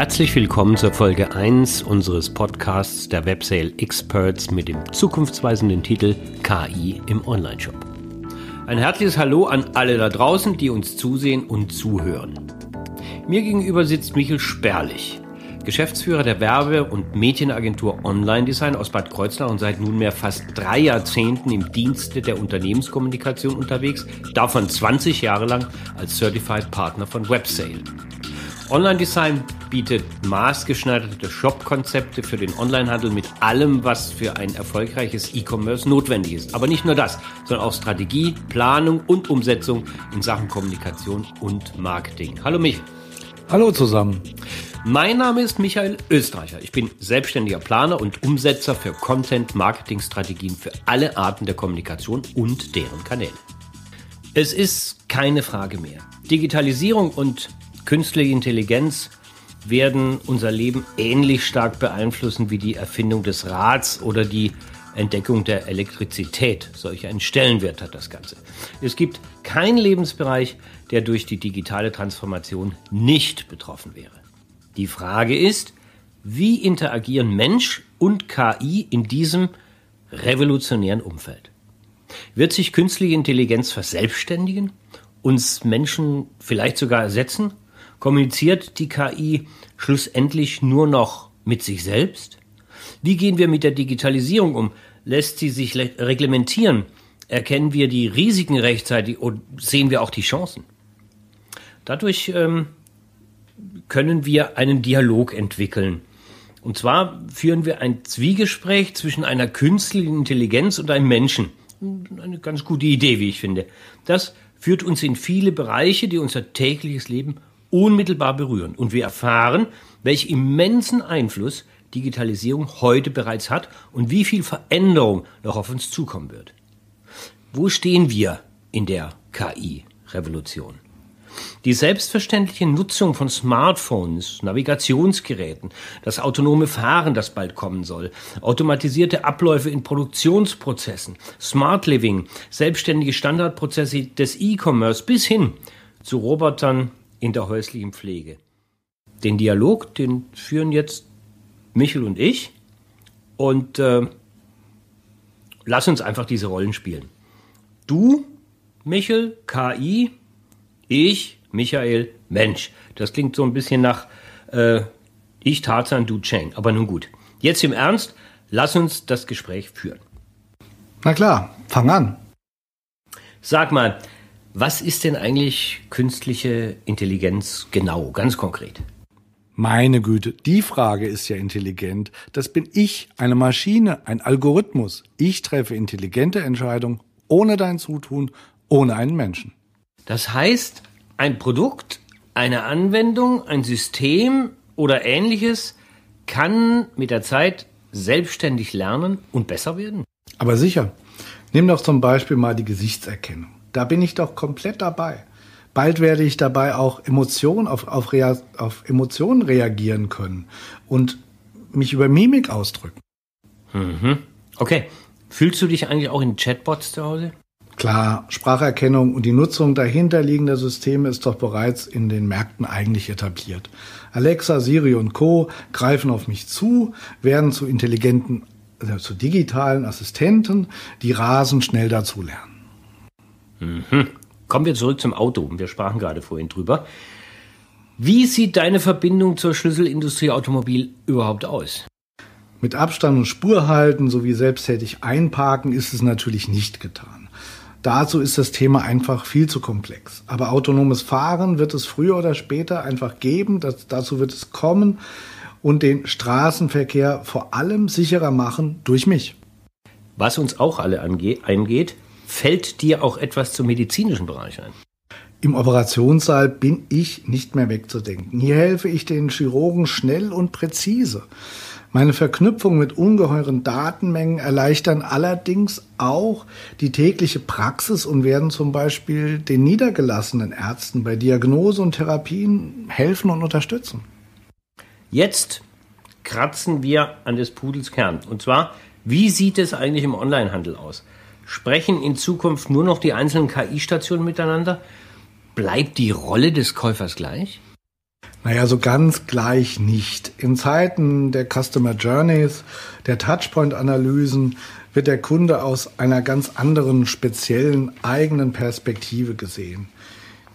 Herzlich willkommen zur Folge 1 unseres Podcasts der Websale Experts mit dem zukunftsweisenden Titel KI im Onlineshop. Ein herzliches Hallo an alle da draußen, die uns zusehen und zuhören. Mir gegenüber sitzt Michel Sperlich, Geschäftsführer der Werbe- und Medienagentur Online Design aus Bad Kreuznach und seit nunmehr fast drei Jahrzehnten im Dienste der Unternehmenskommunikation unterwegs, davon 20 Jahre lang als Certified Partner von Websale. Online-Design bietet maßgeschneiderte Shop-Konzepte für den Onlinehandel mit allem, was für ein erfolgreiches E-Commerce notwendig ist. Aber nicht nur das, sondern auch Strategie, Planung und Umsetzung in Sachen Kommunikation und Marketing. Hallo mich. Hallo zusammen. Mein Name ist Michael Österreicher. Ich bin selbstständiger Planer und Umsetzer für Content-Marketing-Strategien für alle Arten der Kommunikation und deren Kanäle. Es ist keine Frage mehr. Digitalisierung und Künstliche Intelligenz werden unser Leben ähnlich stark beeinflussen wie die Erfindung des Rads oder die Entdeckung der Elektrizität. Solch einen Stellenwert hat das Ganze. Es gibt keinen Lebensbereich, der durch die digitale Transformation nicht betroffen wäre. Die Frage ist, wie interagieren Mensch und KI in diesem revolutionären Umfeld? Wird sich künstliche Intelligenz verselbstständigen, uns Menschen vielleicht sogar ersetzen Kommuniziert die KI schlussendlich nur noch mit sich selbst? Wie gehen wir mit der Digitalisierung um? Lässt sie sich reglementieren? Erkennen wir die Risiken rechtzeitig und sehen wir auch die Chancen? Dadurch ähm, können wir einen Dialog entwickeln. Und zwar führen wir ein Zwiegespräch zwischen einer künstlichen Intelligenz und einem Menschen. Eine ganz gute Idee, wie ich finde. Das führt uns in viele Bereiche, die unser tägliches Leben unmittelbar berühren. Und wir erfahren, welch immensen Einfluss Digitalisierung heute bereits hat und wie viel Veränderung noch auf uns zukommen wird. Wo stehen wir in der KI-Revolution? Die selbstverständliche Nutzung von Smartphones, Navigationsgeräten, das autonome Fahren, das bald kommen soll, automatisierte Abläufe in Produktionsprozessen, Smart Living, selbstständige Standardprozesse des E-Commerce bis hin zu Robotern in der häuslichen Pflege. Den Dialog, den führen jetzt Michel und ich und äh, lass uns einfach diese Rollen spielen. Du, Michel, KI, ich, Michael, Mensch. Das klingt so ein bisschen nach äh, ich, Tarzan, du, Cheng. Aber nun gut. Jetzt im Ernst, lass uns das Gespräch führen. Na klar, fang an. Sag mal, was ist denn eigentlich künstliche Intelligenz genau, ganz konkret? Meine Güte, die Frage ist ja intelligent. Das bin ich, eine Maschine, ein Algorithmus. Ich treffe intelligente Entscheidungen ohne dein Zutun, ohne einen Menschen. Das heißt, ein Produkt, eine Anwendung, ein System oder ähnliches kann mit der Zeit selbstständig lernen und besser werden? Aber sicher. Nimm doch zum Beispiel mal die Gesichtserkennung. Da bin ich doch komplett dabei. Bald werde ich dabei auch Emotionen auf, auf, Rea auf Emotionen reagieren können und mich über Mimik ausdrücken. Mhm. Okay. Fühlst du dich eigentlich auch in Chatbots zu Hause? Klar, Spracherkennung und die Nutzung dahinterliegender Systeme ist doch bereits in den Märkten eigentlich etabliert. Alexa, Siri und Co. greifen auf mich zu, werden zu intelligenten, also zu digitalen Assistenten, die rasend schnell dazulernen. Mhm. Kommen wir zurück zum Auto. Wir sprachen gerade vorhin drüber. Wie sieht deine Verbindung zur Schlüsselindustrie Automobil überhaupt aus? Mit Abstand und Spur halten sowie selbsttätig einparken ist es natürlich nicht getan. Dazu ist das Thema einfach viel zu komplex. Aber autonomes Fahren wird es früher oder später einfach geben, das, dazu wird es kommen und den Straßenverkehr vor allem sicherer machen durch mich. Was uns auch alle angeht, eingeht, Fällt dir auch etwas zum medizinischen Bereich ein? Im Operationssaal bin ich nicht mehr wegzudenken. Hier helfe ich den Chirurgen schnell und präzise. Meine Verknüpfung mit ungeheuren Datenmengen erleichtern allerdings auch die tägliche Praxis und werden zum Beispiel den niedergelassenen Ärzten bei Diagnose und Therapien helfen und unterstützen. Jetzt kratzen wir an des Pudels Kern. Und zwar, wie sieht es eigentlich im Onlinehandel aus? Sprechen in Zukunft nur noch die einzelnen KI-Stationen miteinander? Bleibt die Rolle des Käufers gleich? Naja, so ganz gleich nicht. In Zeiten der Customer Journeys, der Touchpoint-Analysen wird der Kunde aus einer ganz anderen, speziellen, eigenen Perspektive gesehen.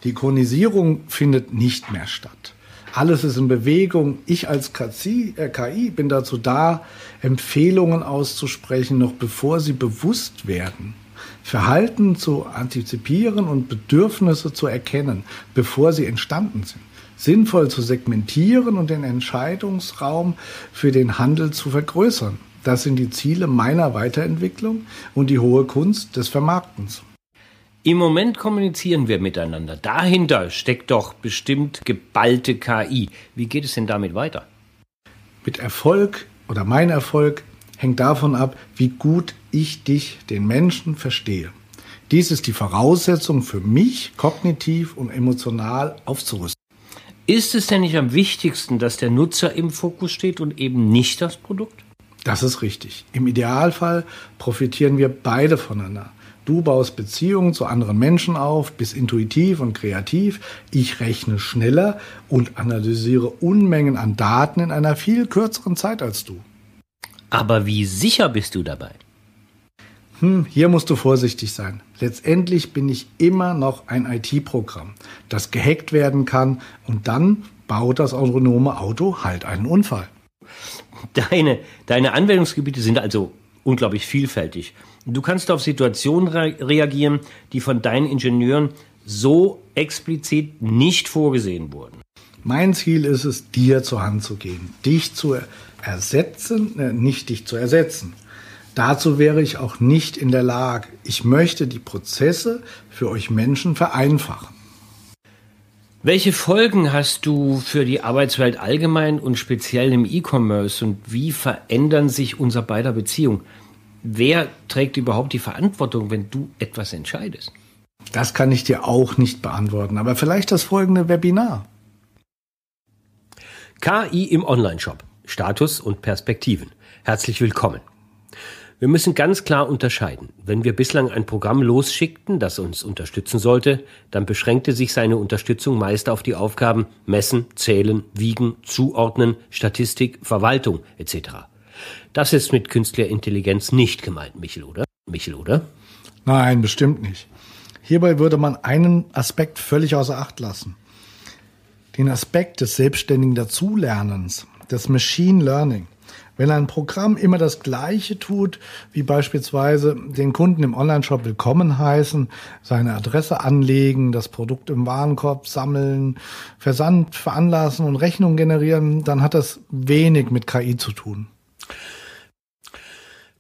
Die Chronisierung findet nicht mehr statt. Alles ist in Bewegung. Ich als KI, äh, KI bin dazu da, Empfehlungen auszusprechen, noch bevor sie bewusst werden. Verhalten zu antizipieren und Bedürfnisse zu erkennen, bevor sie entstanden sind. Sinnvoll zu segmentieren und den Entscheidungsraum für den Handel zu vergrößern. Das sind die Ziele meiner Weiterentwicklung und die hohe Kunst des Vermarktens. Im Moment kommunizieren wir miteinander. Dahinter steckt doch bestimmt geballte KI. Wie geht es denn damit weiter? Mit Erfolg oder mein Erfolg hängt davon ab, wie gut ich dich, den Menschen, verstehe. Dies ist die Voraussetzung für mich, kognitiv und emotional aufzurüsten. Ist es denn nicht am wichtigsten, dass der Nutzer im Fokus steht und eben nicht das Produkt? Das ist richtig. Im Idealfall profitieren wir beide voneinander. Du baust Beziehungen zu anderen Menschen auf, bist intuitiv und kreativ. Ich rechne schneller und analysiere Unmengen an Daten in einer viel kürzeren Zeit als du. Aber wie sicher bist du dabei? Hm, hier musst du vorsichtig sein. Letztendlich bin ich immer noch ein IT-Programm, das gehackt werden kann und dann baut das autonome Auto halt einen Unfall. Deine, deine Anwendungsgebiete sind also unglaublich vielfältig. Du kannst auf Situationen re reagieren, die von deinen Ingenieuren so explizit nicht vorgesehen wurden. Mein Ziel ist es, dir zur Hand zu gehen, dich zu ersetzen, äh, nicht dich zu ersetzen. Dazu wäre ich auch nicht in der Lage. Ich möchte die Prozesse für euch Menschen vereinfachen. Welche Folgen hast du für die Arbeitswelt allgemein und speziell im E-Commerce und wie verändern sich unser beider Beziehungen? Wer trägt überhaupt die Verantwortung, wenn du etwas entscheidest? Das kann ich dir auch nicht beantworten, aber vielleicht das folgende Webinar. KI im Onlineshop. Status und Perspektiven. Herzlich willkommen. Wir müssen ganz klar unterscheiden. Wenn wir bislang ein Programm losschickten, das uns unterstützen sollte, dann beschränkte sich seine Unterstützung meist auf die Aufgaben Messen, Zählen, Wiegen, Zuordnen, Statistik, Verwaltung etc. Das ist mit künstlicher Intelligenz nicht gemeint, Michel, oder? Michel, oder? Nein, bestimmt nicht. Hierbei würde man einen Aspekt völlig außer Acht lassen. Den Aspekt des selbstständigen Dazulernens, des Machine Learning. Wenn ein Programm immer das Gleiche tut, wie beispielsweise den Kunden im Onlineshop willkommen heißen, seine Adresse anlegen, das Produkt im Warenkorb sammeln, Versand veranlassen und Rechnung generieren, dann hat das wenig mit KI zu tun.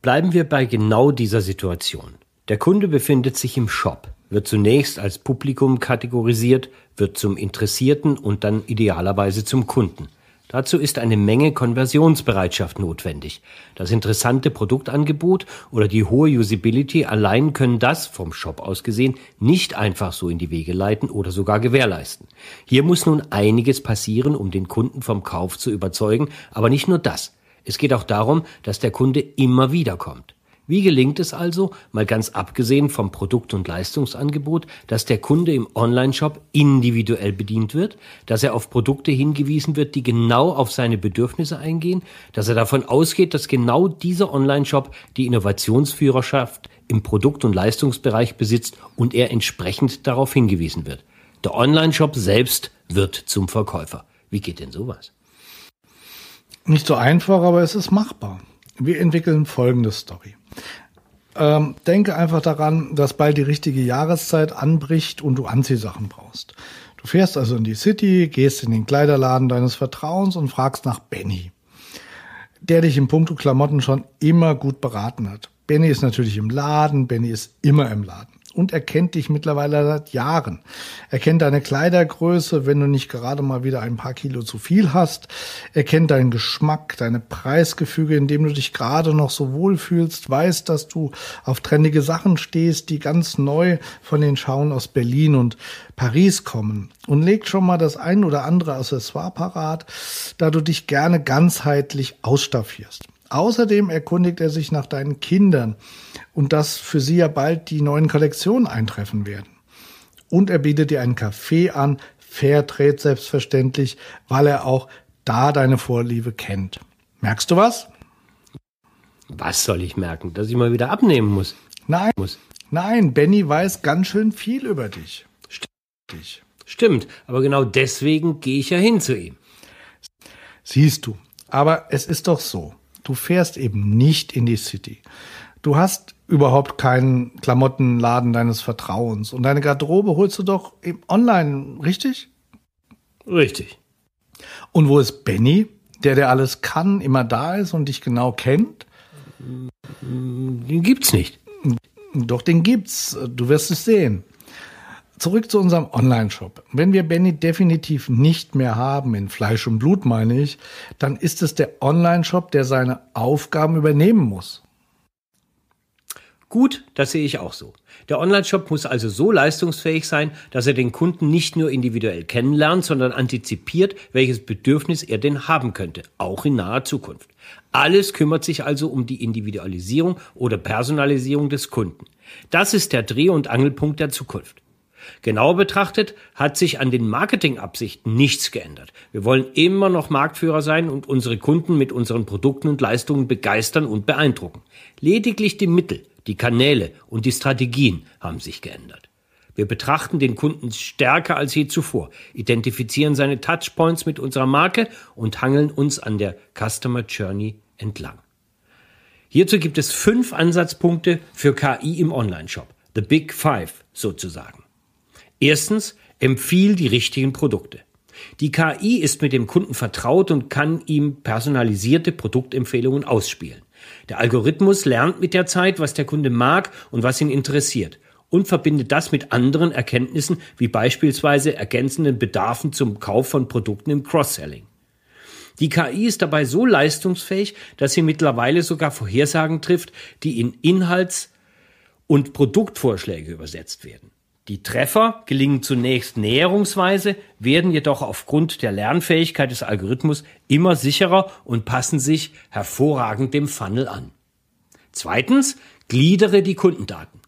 Bleiben wir bei genau dieser Situation. Der Kunde befindet sich im Shop, wird zunächst als Publikum kategorisiert, wird zum Interessierten und dann idealerweise zum Kunden. Dazu ist eine Menge Konversionsbereitschaft notwendig. Das interessante Produktangebot oder die hohe Usability allein können das, vom Shop aus gesehen, nicht einfach so in die Wege leiten oder sogar gewährleisten. Hier muss nun einiges passieren, um den Kunden vom Kauf zu überzeugen, aber nicht nur das. Es geht auch darum, dass der Kunde immer wieder kommt. Wie gelingt es also, mal ganz abgesehen vom Produkt- und Leistungsangebot, dass der Kunde im Onlineshop individuell bedient wird, dass er auf Produkte hingewiesen wird, die genau auf seine Bedürfnisse eingehen, dass er davon ausgeht, dass genau dieser Onlineshop die Innovationsführerschaft im Produkt- und Leistungsbereich besitzt und er entsprechend darauf hingewiesen wird. Der Onlineshop selbst wird zum Verkäufer. Wie geht denn sowas? Nicht so einfach, aber es ist machbar. Wir entwickeln folgende Story. Ähm, denke einfach daran, dass bald die richtige Jahreszeit anbricht und du Anziehsachen brauchst. Du fährst also in die City, gehst in den Kleiderladen deines Vertrauens und fragst nach Benny, der dich im Punkto Klamotten schon immer gut beraten hat. Benny ist natürlich im Laden, Benny ist immer im Laden und er kennt dich mittlerweile seit Jahren. Er kennt deine Kleidergröße, wenn du nicht gerade mal wieder ein paar Kilo zu viel hast. Er kennt deinen Geschmack, deine Preisgefüge, in dem du dich gerade noch so wohl fühlst, weiß, dass du auf trendige Sachen stehst, die ganz neu von den Schauen aus Berlin und Paris kommen und legt schon mal das ein oder andere Accessoire parat, da du dich gerne ganzheitlich ausstaffierst. Außerdem erkundigt er sich nach deinen Kindern und dass für sie ja bald die neuen Kollektionen eintreffen werden. Und er bietet dir einen Kaffee an, Fairtrade selbstverständlich, weil er auch da deine Vorliebe kennt. Merkst du was? Was soll ich merken? Dass ich mal wieder abnehmen muss? Nein. Muss. Nein, Benny weiß ganz schön viel über dich. Stimmt. Stimmt, aber genau deswegen gehe ich ja hin zu ihm. Siehst du, aber es ist doch so. Du fährst eben nicht in die City. Du hast überhaupt keinen Klamottenladen deines Vertrauens und deine Garderobe holst du doch online, richtig? Richtig. Und wo ist Benny, der der alles kann, immer da ist und dich genau kennt? Den gibt's nicht. Doch, den gibt's. Du wirst es sehen. Zurück zu unserem Online-Shop. Wenn wir Benny definitiv nicht mehr haben, in Fleisch und Blut meine ich, dann ist es der Online-Shop, der seine Aufgaben übernehmen muss. Gut, das sehe ich auch so. Der Online-Shop muss also so leistungsfähig sein, dass er den Kunden nicht nur individuell kennenlernt, sondern antizipiert, welches Bedürfnis er denn haben könnte, auch in naher Zukunft. Alles kümmert sich also um die Individualisierung oder Personalisierung des Kunden. Das ist der Dreh- und Angelpunkt der Zukunft. Genauer betrachtet hat sich an den Marketingabsichten nichts geändert. Wir wollen immer noch Marktführer sein und unsere Kunden mit unseren Produkten und Leistungen begeistern und beeindrucken. Lediglich die Mittel, die Kanäle und die Strategien haben sich geändert. Wir betrachten den Kunden stärker als je zuvor, identifizieren seine Touchpoints mit unserer Marke und hangeln uns an der Customer Journey entlang. Hierzu gibt es fünf Ansatzpunkte für KI im Onlineshop. The Big Five sozusagen. Erstens, empfiehl die richtigen Produkte. Die KI ist mit dem Kunden vertraut und kann ihm personalisierte Produktempfehlungen ausspielen. Der Algorithmus lernt mit der Zeit, was der Kunde mag und was ihn interessiert und verbindet das mit anderen Erkenntnissen wie beispielsweise ergänzenden Bedarfen zum Kauf von Produkten im Cross-Selling. Die KI ist dabei so leistungsfähig, dass sie mittlerweile sogar Vorhersagen trifft, die in Inhalts- und Produktvorschläge übersetzt werden. Die Treffer gelingen zunächst näherungsweise, werden jedoch aufgrund der Lernfähigkeit des Algorithmus immer sicherer und passen sich hervorragend dem Funnel an. Zweitens, gliedere die Kundendaten.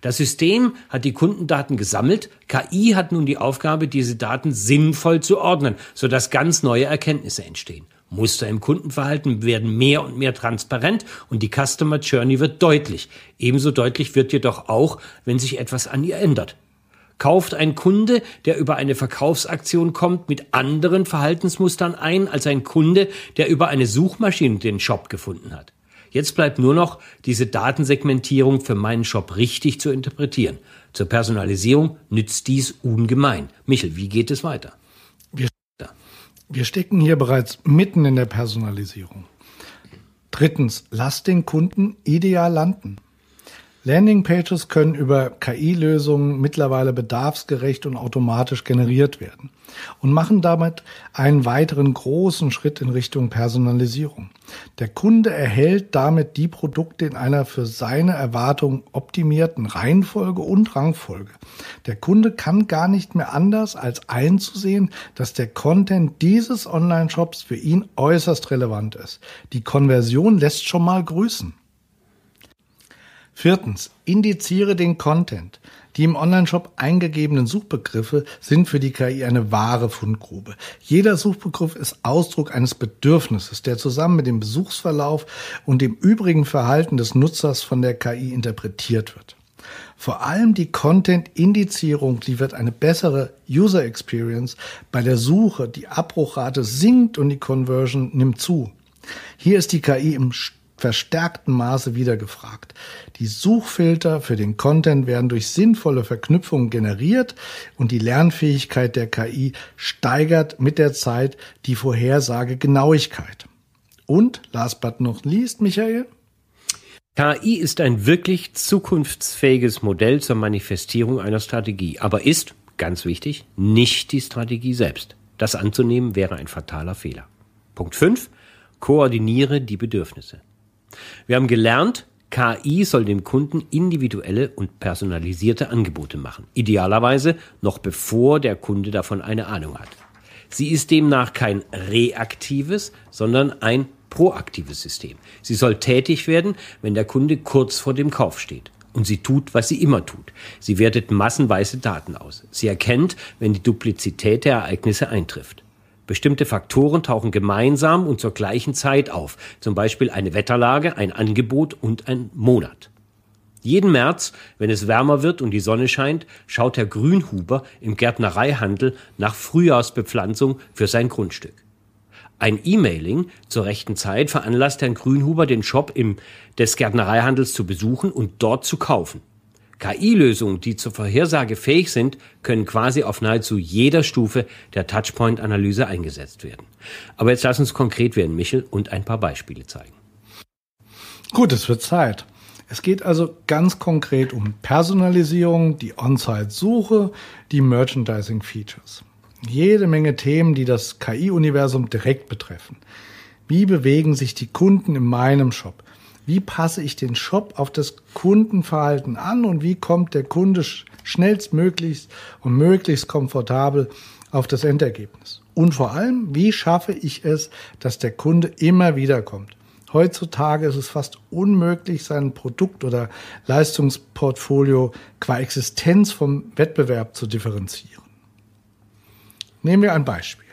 Das System hat die Kundendaten gesammelt, KI hat nun die Aufgabe, diese Daten sinnvoll zu ordnen, sodass ganz neue Erkenntnisse entstehen. Muster im Kundenverhalten werden mehr und mehr transparent und die Customer Journey wird deutlich. Ebenso deutlich wird jedoch auch, wenn sich etwas an ihr ändert. Kauft ein Kunde, der über eine Verkaufsaktion kommt, mit anderen Verhaltensmustern ein als ein Kunde, der über eine Suchmaschine den Shop gefunden hat? Jetzt bleibt nur noch, diese Datensegmentierung für meinen Shop richtig zu interpretieren. Zur Personalisierung nützt dies ungemein. Michel, wie geht es weiter? Wir, wir stecken hier bereits mitten in der Personalisierung. Drittens, lass den Kunden ideal landen. Landingpages können über KI-Lösungen mittlerweile bedarfsgerecht und automatisch generiert werden und machen damit einen weiteren großen Schritt in Richtung Personalisierung. Der Kunde erhält damit die Produkte in einer für seine Erwartungen optimierten Reihenfolge und Rangfolge. Der Kunde kann gar nicht mehr anders als einzusehen, dass der Content dieses Online-Shops für ihn äußerst relevant ist. Die Konversion lässt schon mal grüßen. Viertens, indiziere den Content. Die im Onlineshop eingegebenen Suchbegriffe sind für die KI eine wahre Fundgrube. Jeder Suchbegriff ist Ausdruck eines Bedürfnisses, der zusammen mit dem Besuchsverlauf und dem übrigen Verhalten des Nutzers von der KI interpretiert wird. Vor allem die Content-Indizierung liefert eine bessere User Experience bei der Suche. Die Abbruchrate sinkt und die Conversion nimmt zu. Hier ist die KI im verstärktem Maße wieder gefragt. Die Suchfilter für den Content werden durch sinnvolle Verknüpfungen generiert und die Lernfähigkeit der KI steigert mit der Zeit die Vorhersagegenauigkeit. Und last but not least, Michael? KI ist ein wirklich zukunftsfähiges Modell zur Manifestierung einer Strategie, aber ist, ganz wichtig, nicht die Strategie selbst. Das anzunehmen wäre ein fataler Fehler. Punkt 5. Koordiniere die Bedürfnisse. Wir haben gelernt, KI soll dem Kunden individuelle und personalisierte Angebote machen. Idealerweise noch bevor der Kunde davon eine Ahnung hat. Sie ist demnach kein reaktives, sondern ein proaktives System. Sie soll tätig werden, wenn der Kunde kurz vor dem Kauf steht. Und sie tut, was sie immer tut. Sie wertet massenweise Daten aus. Sie erkennt, wenn die Duplizität der Ereignisse eintrifft. Bestimmte Faktoren tauchen gemeinsam und zur gleichen Zeit auf, zum Beispiel eine Wetterlage, ein Angebot und ein Monat. Jeden März, wenn es wärmer wird und die Sonne scheint, schaut Herr Grünhuber im Gärtnereihandel nach Frühjahrsbepflanzung für sein Grundstück. Ein E-Mailing zur rechten Zeit veranlasst Herrn Grünhuber, den Shop im, des Gärtnereihandels zu besuchen und dort zu kaufen. KI-Lösungen, die zur Vorhersage fähig sind, können quasi auf nahezu jeder Stufe der Touchpoint-Analyse eingesetzt werden. Aber jetzt lass uns konkret werden, Michel, und ein paar Beispiele zeigen. Gut, es wird Zeit. Es geht also ganz konkret um Personalisierung, die On-Site-Suche, die Merchandising-Features. Jede Menge Themen, die das KI-Universum direkt betreffen. Wie bewegen sich die Kunden in meinem Shop? Wie passe ich den Shop auf das Kundenverhalten an und wie kommt der Kunde schnellstmöglichst und möglichst komfortabel auf das Endergebnis. Und vor allem, wie schaffe ich es, dass der Kunde immer wieder kommt. Heutzutage ist es fast unmöglich, sein Produkt- oder Leistungsportfolio qua Existenz vom Wettbewerb zu differenzieren. Nehmen wir ein Beispiel.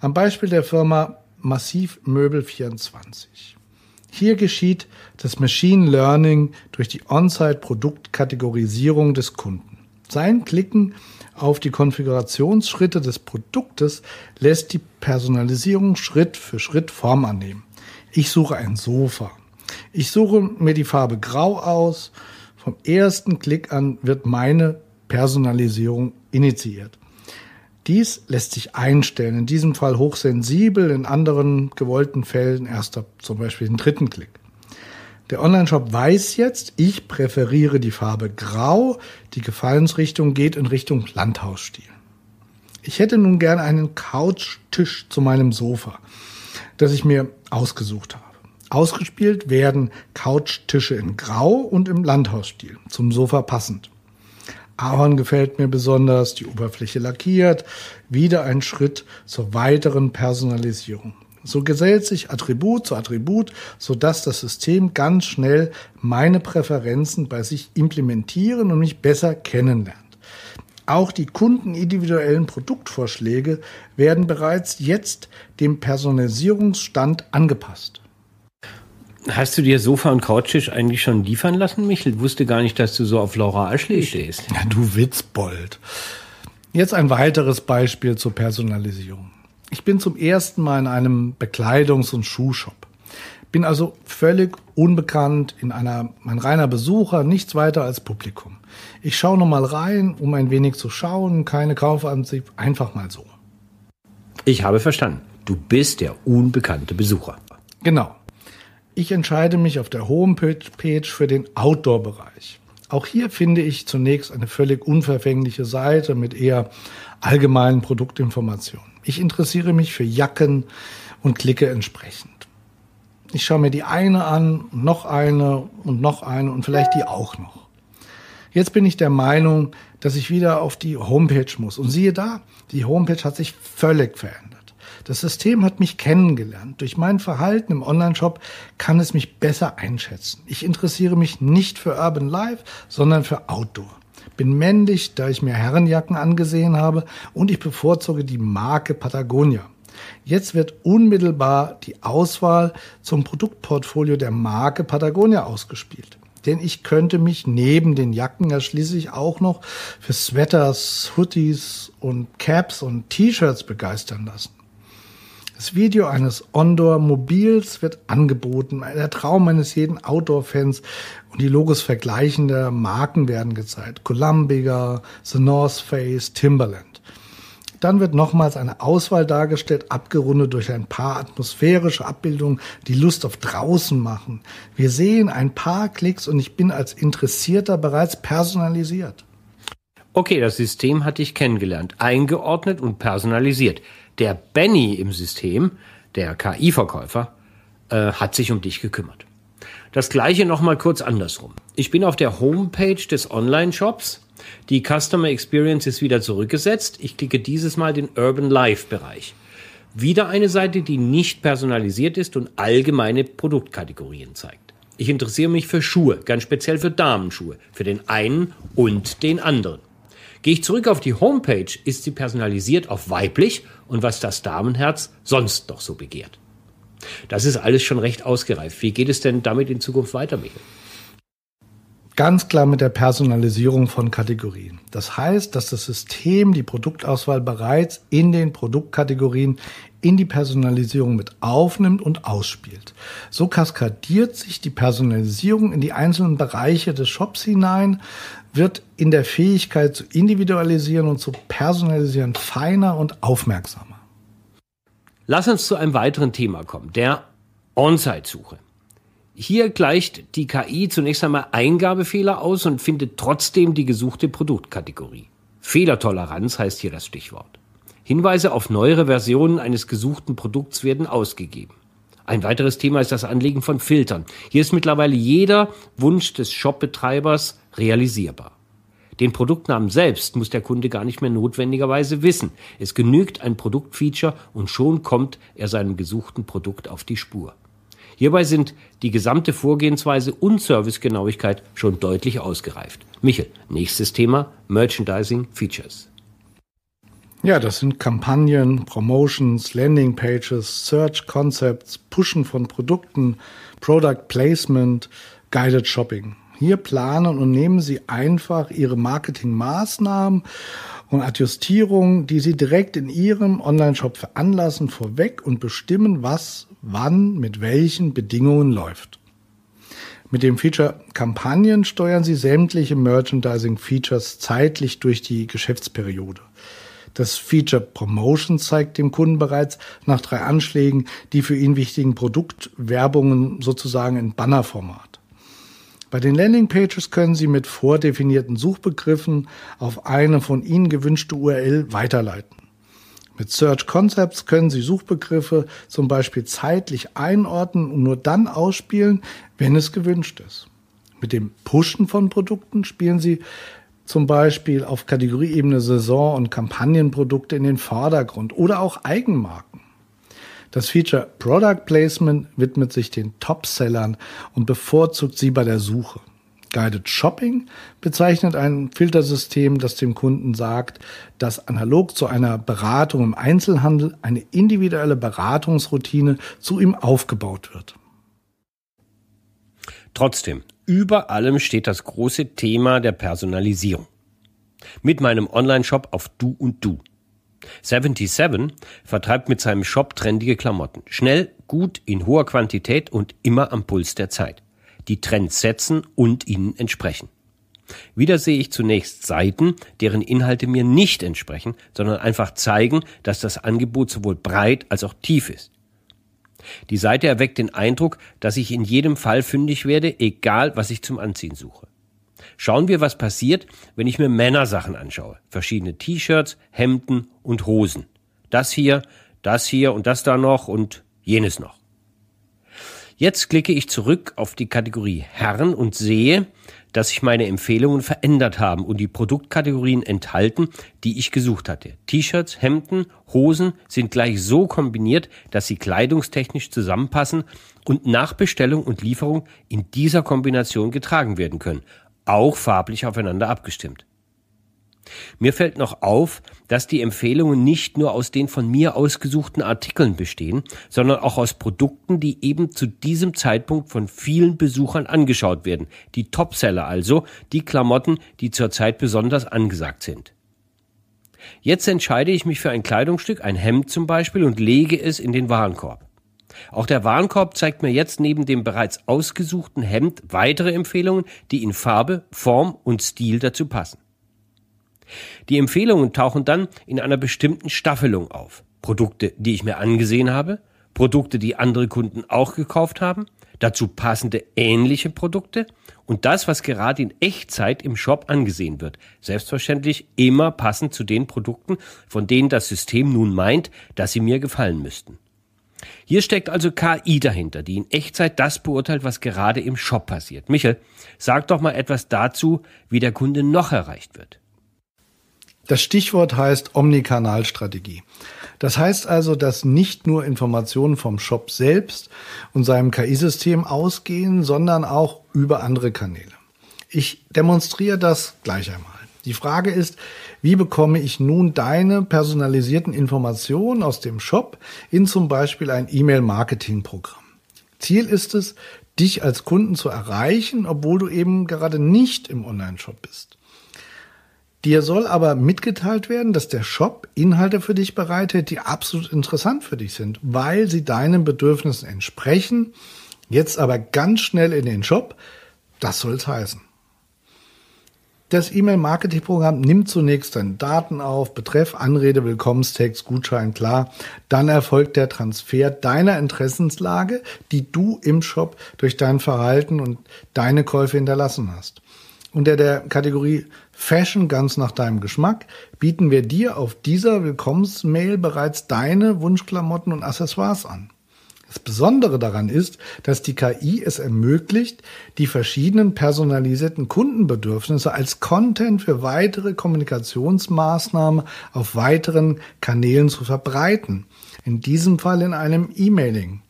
Am Beispiel der Firma Massiv Möbel 24. Hier geschieht das Machine Learning durch die On-Site-Produktkategorisierung des Kunden. Sein Klicken auf die Konfigurationsschritte des Produktes lässt die Personalisierung Schritt für Schritt Form annehmen. Ich suche ein Sofa. Ich suche mir die Farbe Grau aus. Vom ersten Klick an wird meine Personalisierung initiiert. Dies lässt sich einstellen, in diesem Fall hochsensibel, in anderen gewollten Fällen erst ab zum Beispiel den dritten Klick. Der Online-Shop weiß jetzt, ich präferiere die Farbe Grau, die Gefallensrichtung geht in Richtung Landhausstil. Ich hätte nun gerne einen Couchtisch zu meinem Sofa, das ich mir ausgesucht habe. Ausgespielt werden Couchtische in Grau und im Landhausstil, zum Sofa passend. Ahorn gefällt mir besonders, die Oberfläche lackiert, wieder ein Schritt zur weiteren Personalisierung. So gesellt sich Attribut zu Attribut, sodass das System ganz schnell meine Präferenzen bei sich implementieren und mich besser kennenlernt. Auch die kundenindividuellen Produktvorschläge werden bereits jetzt dem Personalisierungsstand angepasst. Hast du dir Sofa und Couchtisch eigentlich schon liefern lassen, Michel? Ich wusste gar nicht, dass du so auf Laura Aschley stehst. Ja, du Witzbold. Jetzt ein weiteres Beispiel zur Personalisierung. Ich bin zum ersten Mal in einem Bekleidungs- und Schuhshop. Bin also völlig unbekannt, in einer, ein reiner Besucher, nichts weiter als Publikum. Ich schaue noch mal rein, um ein wenig zu schauen, keine Kaufansicht, einfach mal so. Ich habe verstanden. Du bist der unbekannte Besucher. Genau. Ich entscheide mich auf der Homepage für den Outdoor-Bereich. Auch hier finde ich zunächst eine völlig unverfängliche Seite mit eher allgemeinen Produktinformationen. Ich interessiere mich für Jacken und klicke entsprechend. Ich schaue mir die eine an, noch eine und noch eine und vielleicht die auch noch. Jetzt bin ich der Meinung, dass ich wieder auf die Homepage muss. Und siehe da, die Homepage hat sich völlig verändert. Das System hat mich kennengelernt. Durch mein Verhalten im Onlineshop kann es mich besser einschätzen. Ich interessiere mich nicht für Urban Life, sondern für Outdoor. Bin männlich, da ich mir Herrenjacken angesehen habe und ich bevorzuge die Marke Patagonia. Jetzt wird unmittelbar die Auswahl zum Produktportfolio der Marke Patagonia ausgespielt. Denn ich könnte mich neben den Jacken ja schließlich auch noch für Sweaters, Hoodies und Caps und T-Shirts begeistern lassen. Das Video eines Ondor-Mobils wird angeboten, der Traum eines jeden Outdoor-Fans und die Logos vergleichender Marken werden gezeigt. Columbia, The North Face, Timberland. Dann wird nochmals eine Auswahl dargestellt, abgerundet durch ein paar atmosphärische Abbildungen, die Lust auf draußen machen. Wir sehen ein paar Klicks und ich bin als Interessierter bereits personalisiert. Okay, das System hat dich kennengelernt, eingeordnet und personalisiert. Der Benny im System, der KI-Verkäufer, äh, hat sich um dich gekümmert. Das gleiche nochmal kurz andersrum. Ich bin auf der Homepage des Online-Shops. Die Customer Experience ist wieder zurückgesetzt. Ich klicke dieses Mal den Urban Life Bereich. Wieder eine Seite, die nicht personalisiert ist und allgemeine Produktkategorien zeigt. Ich interessiere mich für Schuhe, ganz speziell für Damenschuhe, für den einen und den anderen. Gehe ich zurück auf die Homepage, ist sie personalisiert auf weiblich und was das Damenherz sonst noch so begehrt. Das ist alles schon recht ausgereift. Wie geht es denn damit in Zukunft weiter, Michael? Ganz klar mit der Personalisierung von Kategorien. Das heißt, dass das System die Produktauswahl bereits in den Produktkategorien in die Personalisierung mit aufnimmt und ausspielt. So kaskadiert sich die Personalisierung in die einzelnen Bereiche des Shops hinein, wird in der Fähigkeit zu individualisieren und zu personalisieren feiner und aufmerksamer. Lass uns zu einem weiteren Thema kommen, der On-Site-Suche. Hier gleicht die KI zunächst einmal Eingabefehler aus und findet trotzdem die gesuchte Produktkategorie. Fehlertoleranz heißt hier das Stichwort. Hinweise auf neuere Versionen eines gesuchten Produkts werden ausgegeben. Ein weiteres Thema ist das Anlegen von Filtern. Hier ist mittlerweile jeder Wunsch des Shopbetreibers realisierbar. Den Produktnamen selbst muss der Kunde gar nicht mehr notwendigerweise wissen. Es genügt ein Produktfeature und schon kommt er seinem gesuchten Produkt auf die Spur. Hierbei sind die gesamte Vorgehensweise und Servicegenauigkeit schon deutlich ausgereift. Michel, nächstes Thema, Merchandising Features. Ja, das sind Kampagnen, Promotions, Landingpages, Search Concepts, Pushen von Produkten, Product Placement, Guided Shopping. Hier planen und nehmen Sie einfach Ihre Marketingmaßnahmen und Adjustierungen, die Sie direkt in Ihrem Online-Shop veranlassen, vorweg und bestimmen, was wann mit welchen Bedingungen läuft. Mit dem Feature Kampagnen steuern Sie sämtliche Merchandising-Features zeitlich durch die Geschäftsperiode. Das Feature Promotion zeigt dem Kunden bereits nach drei Anschlägen die für ihn wichtigen Produktwerbungen sozusagen in Bannerformat. Bei den Landingpages können Sie mit vordefinierten Suchbegriffen auf eine von Ihnen gewünschte URL weiterleiten. Mit Search Concepts können Sie Suchbegriffe zum Beispiel zeitlich einordnen und nur dann ausspielen, wenn es gewünscht ist. Mit dem Pushen von Produkten spielen Sie zum Beispiel auf Kategorieebene Saison- und Kampagnenprodukte in den Vordergrund oder auch Eigenmarken. Das Feature Product Placement widmet sich den Topsellern und bevorzugt sie bei der Suche. Guided Shopping bezeichnet ein Filtersystem, das dem Kunden sagt, dass analog zu einer Beratung im Einzelhandel eine individuelle Beratungsroutine zu ihm aufgebaut wird. Trotzdem, über allem steht das große Thema der Personalisierung. Mit meinem Online-Shop auf Du und Du. 77 vertreibt mit seinem Shop trendige Klamotten. Schnell, gut, in hoher Quantität und immer am Puls der Zeit die Trends setzen und ihnen entsprechen. Wieder sehe ich zunächst Seiten, deren Inhalte mir nicht entsprechen, sondern einfach zeigen, dass das Angebot sowohl breit als auch tief ist. Die Seite erweckt den Eindruck, dass ich in jedem Fall fündig werde, egal was ich zum Anziehen suche. Schauen wir, was passiert, wenn ich mir Männersachen anschaue. Verschiedene T-Shirts, Hemden und Hosen. Das hier, das hier und das da noch und jenes noch. Jetzt klicke ich zurück auf die Kategorie Herren und sehe, dass sich meine Empfehlungen verändert haben und die Produktkategorien enthalten, die ich gesucht hatte. T-Shirts, Hemden, Hosen sind gleich so kombiniert, dass sie kleidungstechnisch zusammenpassen und nach Bestellung und Lieferung in dieser Kombination getragen werden können, auch farblich aufeinander abgestimmt. Mir fällt noch auf, dass die Empfehlungen nicht nur aus den von mir ausgesuchten Artikeln bestehen, sondern auch aus Produkten, die eben zu diesem Zeitpunkt von vielen Besuchern angeschaut werden. Die Topseller also, die Klamotten, die zurzeit besonders angesagt sind. Jetzt entscheide ich mich für ein Kleidungsstück, ein Hemd zum Beispiel, und lege es in den Warenkorb. Auch der Warenkorb zeigt mir jetzt neben dem bereits ausgesuchten Hemd weitere Empfehlungen, die in Farbe, Form und Stil dazu passen. Die Empfehlungen tauchen dann in einer bestimmten Staffelung auf. Produkte, die ich mir angesehen habe, Produkte, die andere Kunden auch gekauft haben, dazu passende ähnliche Produkte und das, was gerade in Echtzeit im Shop angesehen wird. Selbstverständlich immer passend zu den Produkten, von denen das System nun meint, dass sie mir gefallen müssten. Hier steckt also KI dahinter, die in Echtzeit das beurteilt, was gerade im Shop passiert. Michael, sag doch mal etwas dazu, wie der Kunde noch erreicht wird. Das Stichwort heißt Omnikanalstrategie. Das heißt also, dass nicht nur Informationen vom Shop selbst und seinem KI-System ausgehen, sondern auch über andere Kanäle. Ich demonstriere das gleich einmal. Die Frage ist, wie bekomme ich nun deine personalisierten Informationen aus dem Shop in zum Beispiel ein E-Mail-Marketing-Programm? Ziel ist es, dich als Kunden zu erreichen, obwohl du eben gerade nicht im Online-Shop bist. Dir soll aber mitgeteilt werden, dass der Shop Inhalte für dich bereithält, die absolut interessant für dich sind, weil sie deinen Bedürfnissen entsprechen. Jetzt aber ganz schnell in den Shop. Das soll es heißen. Das E-Mail-Marketing-Programm nimmt zunächst deine Daten auf, Betreff, Anrede, Willkommenstext, Gutschein, klar. Dann erfolgt der Transfer deiner Interessenslage, die du im Shop durch dein Verhalten und deine Käufe hinterlassen hast. Unter der Kategorie Fashion ganz nach deinem Geschmack bieten wir dir auf dieser Willkommensmail bereits deine Wunschklamotten und Accessoires an. Das Besondere daran ist, dass die KI es ermöglicht, die verschiedenen personalisierten Kundenbedürfnisse als Content für weitere Kommunikationsmaßnahmen auf weiteren Kanälen zu verbreiten. In diesem Fall in einem E-Mailing.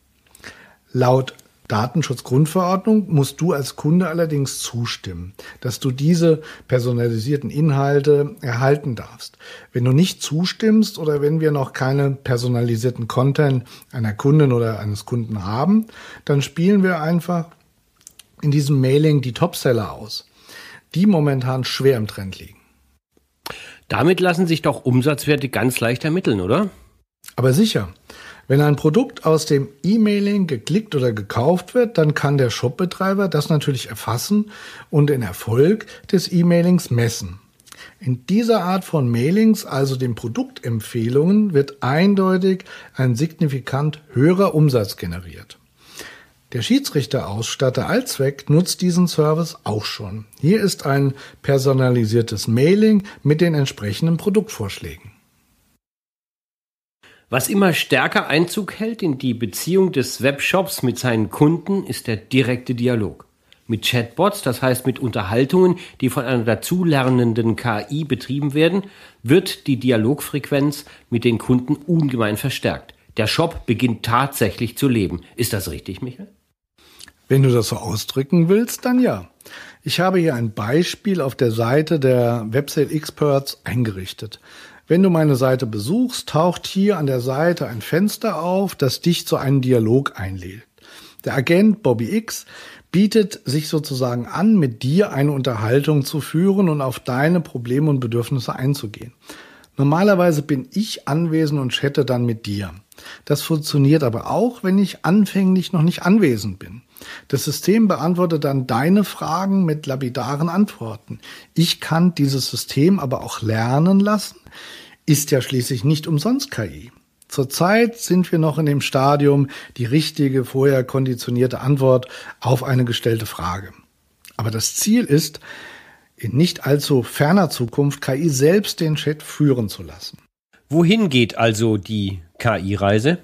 Laut Datenschutzgrundverordnung musst du als Kunde allerdings zustimmen, dass du diese personalisierten Inhalte erhalten darfst. Wenn du nicht zustimmst oder wenn wir noch keine personalisierten Content einer Kundin oder eines Kunden haben, dann spielen wir einfach in diesem Mailing die Topseller aus, die momentan schwer im Trend liegen. Damit lassen sich doch Umsatzwerte ganz leicht ermitteln, oder? Aber sicher. Wenn ein Produkt aus dem E-Mailing geklickt oder gekauft wird, dann kann der Shopbetreiber das natürlich erfassen und den Erfolg des E-Mailings messen. In dieser Art von Mailings, also den Produktempfehlungen, wird eindeutig ein signifikant höherer Umsatz generiert. Der Schiedsrichterausstatter Allzweck nutzt diesen Service auch schon. Hier ist ein personalisiertes Mailing mit den entsprechenden Produktvorschlägen. Was immer stärker Einzug hält in die Beziehung des Webshops mit seinen Kunden, ist der direkte Dialog. Mit Chatbots, das heißt mit Unterhaltungen, die von einer dazulernenden KI betrieben werden, wird die Dialogfrequenz mit den Kunden ungemein verstärkt. Der Shop beginnt tatsächlich zu leben. Ist das richtig, Michael? Wenn du das so ausdrücken willst, dann ja. Ich habe hier ein Beispiel auf der Seite der Website Experts eingerichtet. Wenn du meine Seite besuchst, taucht hier an der Seite ein Fenster auf, das dich zu einem Dialog einlädt. Der Agent Bobby X bietet sich sozusagen an, mit dir eine Unterhaltung zu führen und auf deine Probleme und Bedürfnisse einzugehen. Normalerweise bin ich anwesend und chatte dann mit dir. Das funktioniert aber auch, wenn ich anfänglich noch nicht anwesend bin. Das System beantwortet dann deine Fragen mit lapidaren Antworten. Ich kann dieses System aber auch lernen lassen, ist ja schließlich nicht umsonst KI. Zurzeit sind wir noch in dem Stadium, die richtige, vorher konditionierte Antwort auf eine gestellte Frage. Aber das Ziel ist, in nicht allzu ferner Zukunft KI selbst den Chat führen zu lassen. Wohin geht also die KI-Reise?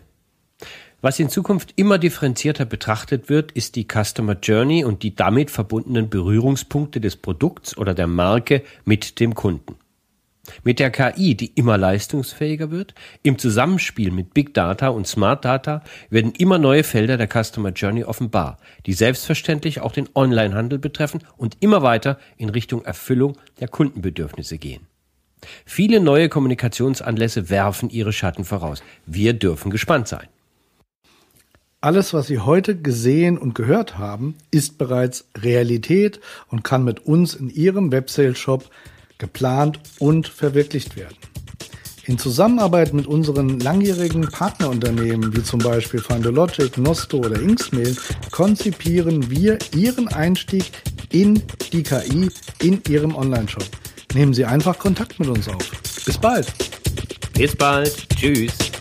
Was in Zukunft immer differenzierter betrachtet wird, ist die Customer Journey und die damit verbundenen Berührungspunkte des Produkts oder der Marke mit dem Kunden. Mit der KI, die immer leistungsfähiger wird, im Zusammenspiel mit Big Data und Smart Data werden immer neue Felder der Customer Journey offenbar, die selbstverständlich auch den Onlinehandel betreffen und immer weiter in Richtung Erfüllung der Kundenbedürfnisse gehen. Viele neue Kommunikationsanlässe werfen ihre Schatten voraus. Wir dürfen gespannt sein. Alles, was Sie heute gesehen und gehört haben, ist bereits Realität und kann mit uns in Ihrem Websale-Shop geplant und verwirklicht werden. In Zusammenarbeit mit unseren langjährigen Partnerunternehmen wie zum Beispiel Findologic, Nosto oder Inksmail konzipieren wir Ihren Einstieg in die KI in Ihrem Online-Shop. Nehmen Sie einfach Kontakt mit uns auf. Bis bald. Bis bald. Tschüss.